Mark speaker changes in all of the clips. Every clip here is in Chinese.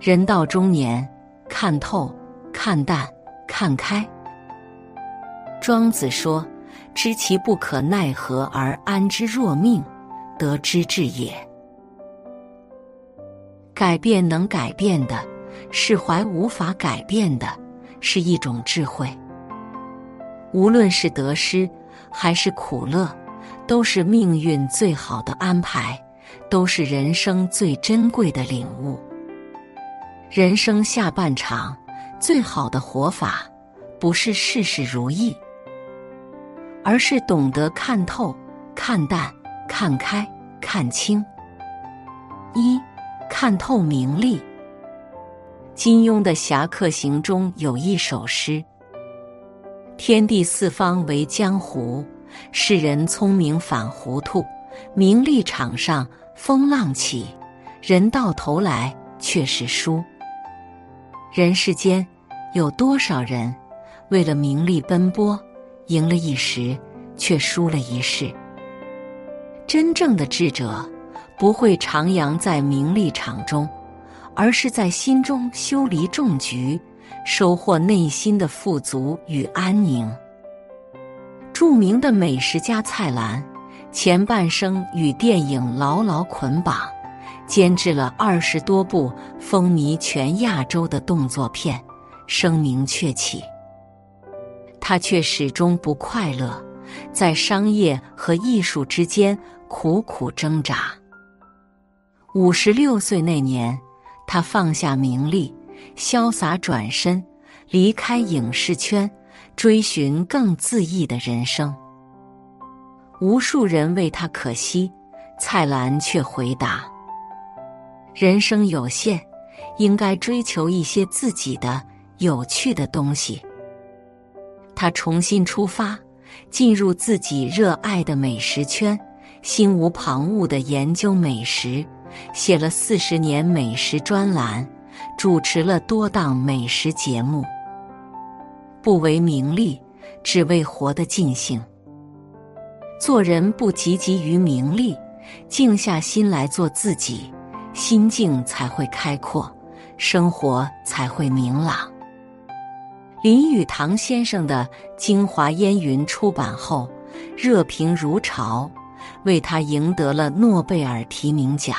Speaker 1: 人到中年，看透、看淡、看开。庄子说：“知其不可奈何而安之若命，得之至也。”改变能改变的，释怀无法改变的，是一种智慧。无论是得失还是苦乐，都是命运最好的安排，都是人生最珍贵的领悟。人生下半场，最好的活法，不是事事如意，而是懂得看透、看淡、看开、看清。一看透名利。金庸的《侠客行》中有一首诗：“天地四方为江湖，世人聪明反糊涂。名利场上风浪起，人到头来却是输。”人世间有多少人为了名利奔波，赢了一时，却输了一世？真正的智者不会徜徉在名利场中，而是在心中修篱种菊，收获内心的富足与安宁。著名的美食家蔡澜，前半生与电影牢牢捆绑。监制了二十多部风靡全亚洲的动作片，声名鹊起。他却始终不快乐，在商业和艺术之间苦苦挣扎。五十六岁那年，他放下名利，潇洒转身，离开影视圈，追寻更恣意的人生。无数人为他可惜，蔡澜却回答。人生有限，应该追求一些自己的有趣的东西。他重新出发，进入自己热爱的美食圈，心无旁骛的研究美食，写了四十年美食专栏，主持了多档美食节目。不为名利，只为活得尽兴。做人不汲汲于名利，静下心来做自己。心境才会开阔，生活才会明朗。林语堂先生的《京华烟云》出版后，热评如潮，为他赢得了诺贝尔提名奖。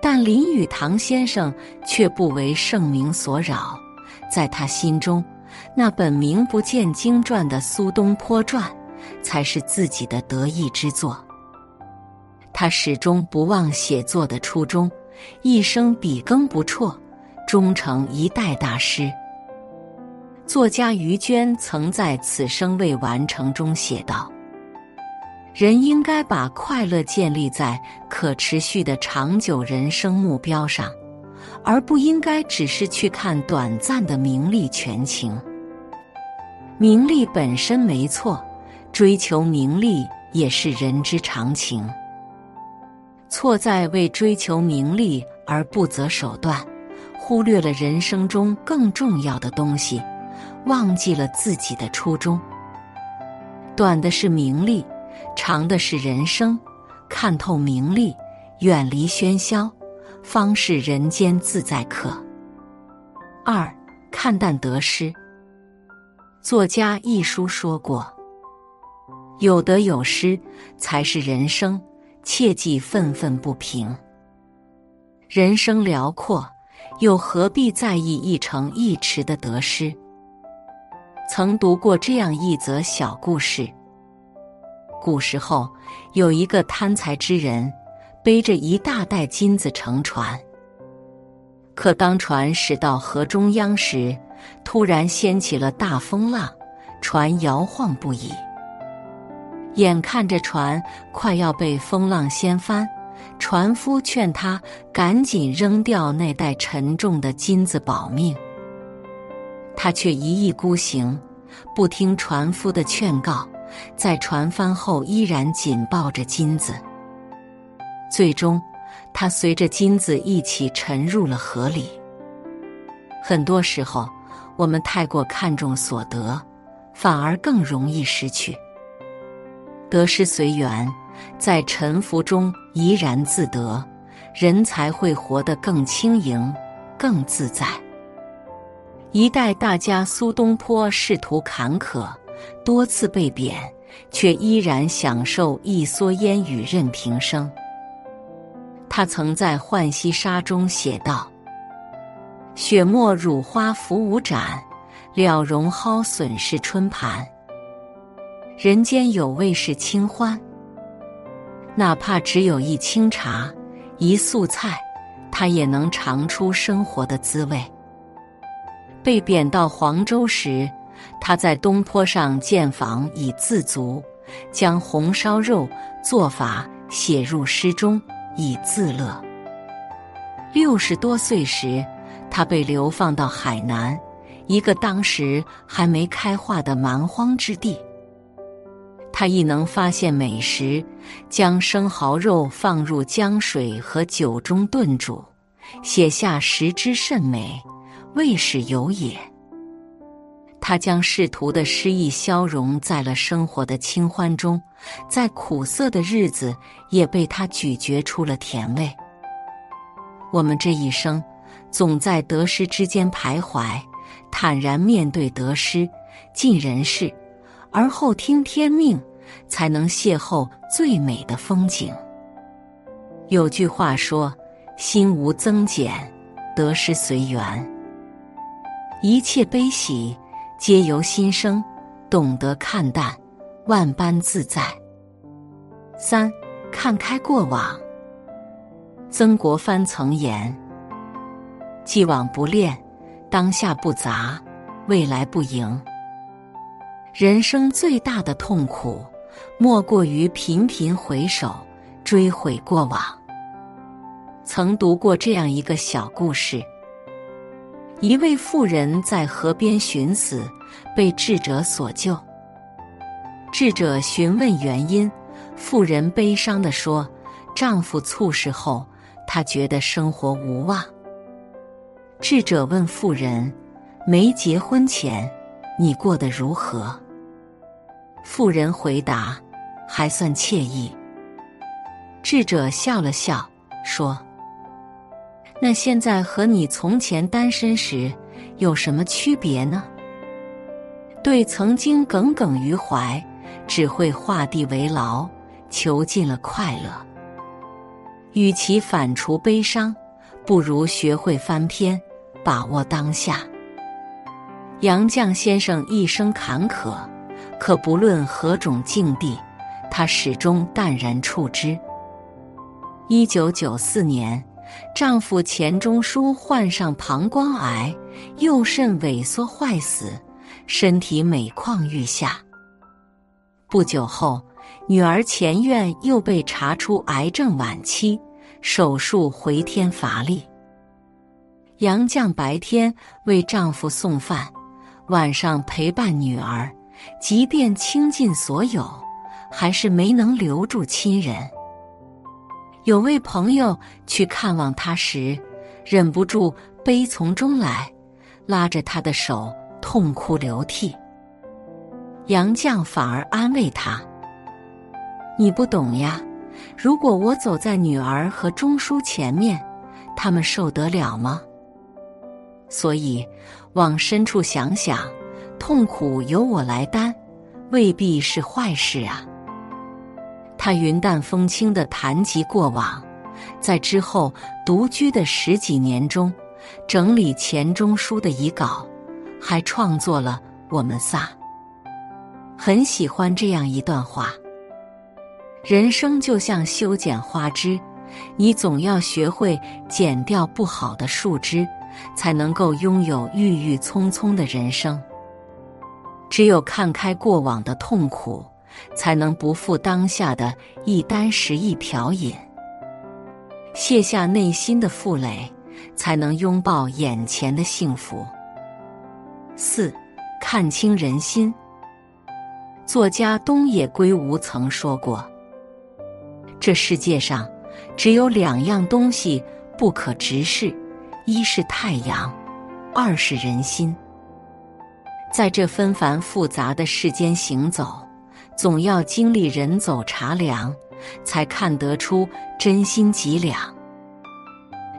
Speaker 1: 但林语堂先生却不为盛名所扰，在他心中，那本名不见经传的《苏东坡传》，才是自己的得意之作。他始终不忘写作的初衷，一生笔耕不辍，终成一代大师。作家于娟曾在《此生未完成》中写道：“人应该把快乐建立在可持续的长久人生目标上，而不应该只是去看短暂的名利权情。名利本身没错，追求名利也是人之常情。”错在为追求名利而不择手段，忽略了人生中更重要的东西，忘记了自己的初衷。短的是名利，长的是人生。看透名利，远离喧嚣，方是人间自在客。二看淡得失。作家一书说过：“有得有失，才是人生。”切忌愤愤不平。人生辽阔，又何必在意一城一池的得失？曾读过这样一则小故事：古时候有一个贪财之人，背着一大袋金子乘船。可当船驶到河中央时，突然掀起了大风浪，船摇晃不已。眼看着船快要被风浪掀翻，船夫劝他赶紧扔掉那袋沉重的金子保命。他却一意孤行，不听船夫的劝告，在船翻后依然紧抱着金子。最终，他随着金子一起沉入了河里。很多时候，我们太过看重所得，反而更容易失去。得失随缘，在沉浮中怡然自得，人才会活得更轻盈、更自在。一代大家苏东坡仕途坎坷，多次被贬，却依然享受一蓑烟雨任平生。他曾在《浣溪沙》中写道：“雪沫乳花浮午盏，了绒蒿笋是春盘。人间有味是清欢，哪怕只有一清茶、一素菜，他也能尝出生活的滋味。”被贬到黄州时，他在东坡上建房以自足，将红烧肉做法写入诗中。以自乐。六十多岁时，他被流放到海南，一个当时还没开化的蛮荒之地。他亦能发现美食，将生蚝肉放入江水和酒中炖煮，写下“食之甚美，味始有也”。他将仕途的诗意消融在了生活的清欢中，在苦涩的日子也被他咀嚼出了甜味。我们这一生总在得失之间徘徊，坦然面对得失，尽人事，而后听天命，才能邂逅最美的风景。有句话说：“心无增减，得失随缘，一切悲喜。”皆由心生，懂得看淡，万般自在。三，看开过往。曾国藩曾言：“既往不恋，当下不杂，未来不迎。”人生最大的痛苦，莫过于频频回首，追悔过往。曾读过这样一个小故事。一位妇人在河边寻死，被智者所救。智者询问原因，妇人悲伤地说：“丈夫猝逝后，她觉得生活无望。”智者问妇人：“没结婚前，你过得如何？”妇人回答：“还算惬意。”智者笑了笑，说。那现在和你从前单身时有什么区别呢？对曾经耿耿于怀，只会画地为牢，囚禁了快乐。与其反刍悲伤，不如学会翻篇，把握当下。杨绛先生一生坎坷，可不论何种境地，他始终淡然处之。一九九四年。丈夫钱钟书患上膀胱癌，右肾萎缩坏死，身体每况愈下。不久后，女儿钱院又被查出癌症晚期，手术回天乏力。杨绛白天为丈夫送饭，晚上陪伴女儿，即便倾尽所有，还是没能留住亲人。有位朋友去看望他时，忍不住悲从中来，拉着他的手痛哭流涕。杨绛反而安慰他：“你不懂呀，如果我走在女儿和钟书前面，他们受得了吗？所以往深处想想，痛苦由我来担，未必是坏事啊。”他云淡风轻的谈及过往，在之后独居的十几年中，整理钱钟书的遗稿，还创作了《我们仨》。很喜欢这样一段话：人生就像修剪花枝，你总要学会剪掉不好的树枝，才能够拥有郁郁葱葱的人生。只有看开过往的痛苦，才能不负当下的一箪食一瓢饮；卸下内心的负累，才能拥抱眼前的幸福。四，看清人心。作家东野圭吾曾说过：“这世界上只有两样东西不可直视，一是太阳，二是人心。”在这纷繁复杂的世间行走，总要经历人走茶凉，才看得出真心几两；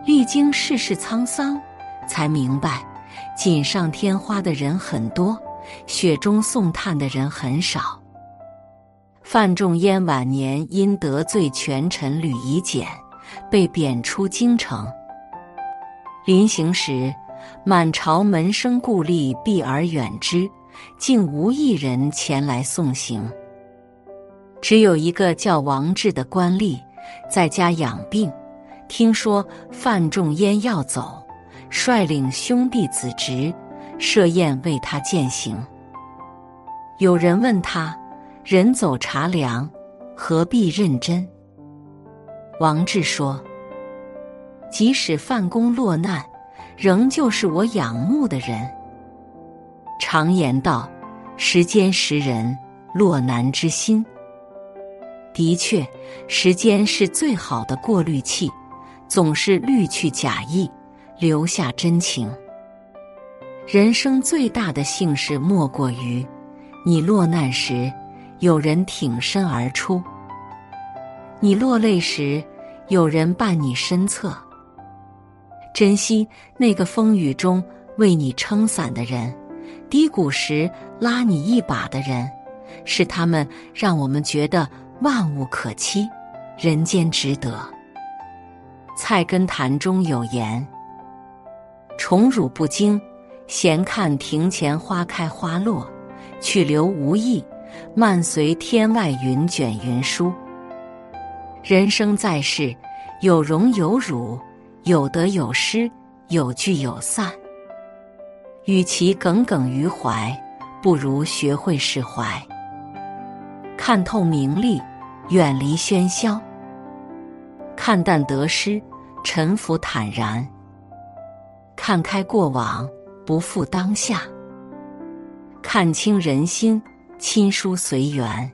Speaker 1: 历经世事沧桑，才明白锦上添花的人很多，雪中送炭的人很少。范仲淹晚年因得罪权臣吕夷简，被贬出京城。临行时。满朝门生故吏避而远之，竟无一人前来送行。只有一个叫王志的官吏在家养病，听说范仲淹要走，率领兄弟子侄设宴为他饯行。有人问他：“人走茶凉，何必认真？”王志说：“即使范公落难。”仍旧是我仰慕的人。常言道：“时间识人，落难之心。”的确，时间是最好的过滤器，总是滤去假意，留下真情。人生最大的幸事，莫过于你落难时，有人挺身而出；你落泪时，有人伴你身侧。珍惜那个风雨中为你撑伞的人，低谷时拉你一把的人，是他们让我们觉得万物可期，人间值得。《菜根谭》中有言：“宠辱不惊，闲看庭前花开花落；去留无意，漫随天外云卷云舒。”人生在世，有荣有辱。有得有失，有聚有散。与其耿耿于怀，不如学会释怀。看透名利，远离喧嚣；看淡得失，沉浮坦然；看开过往，不负当下；看清人心，亲疏随缘。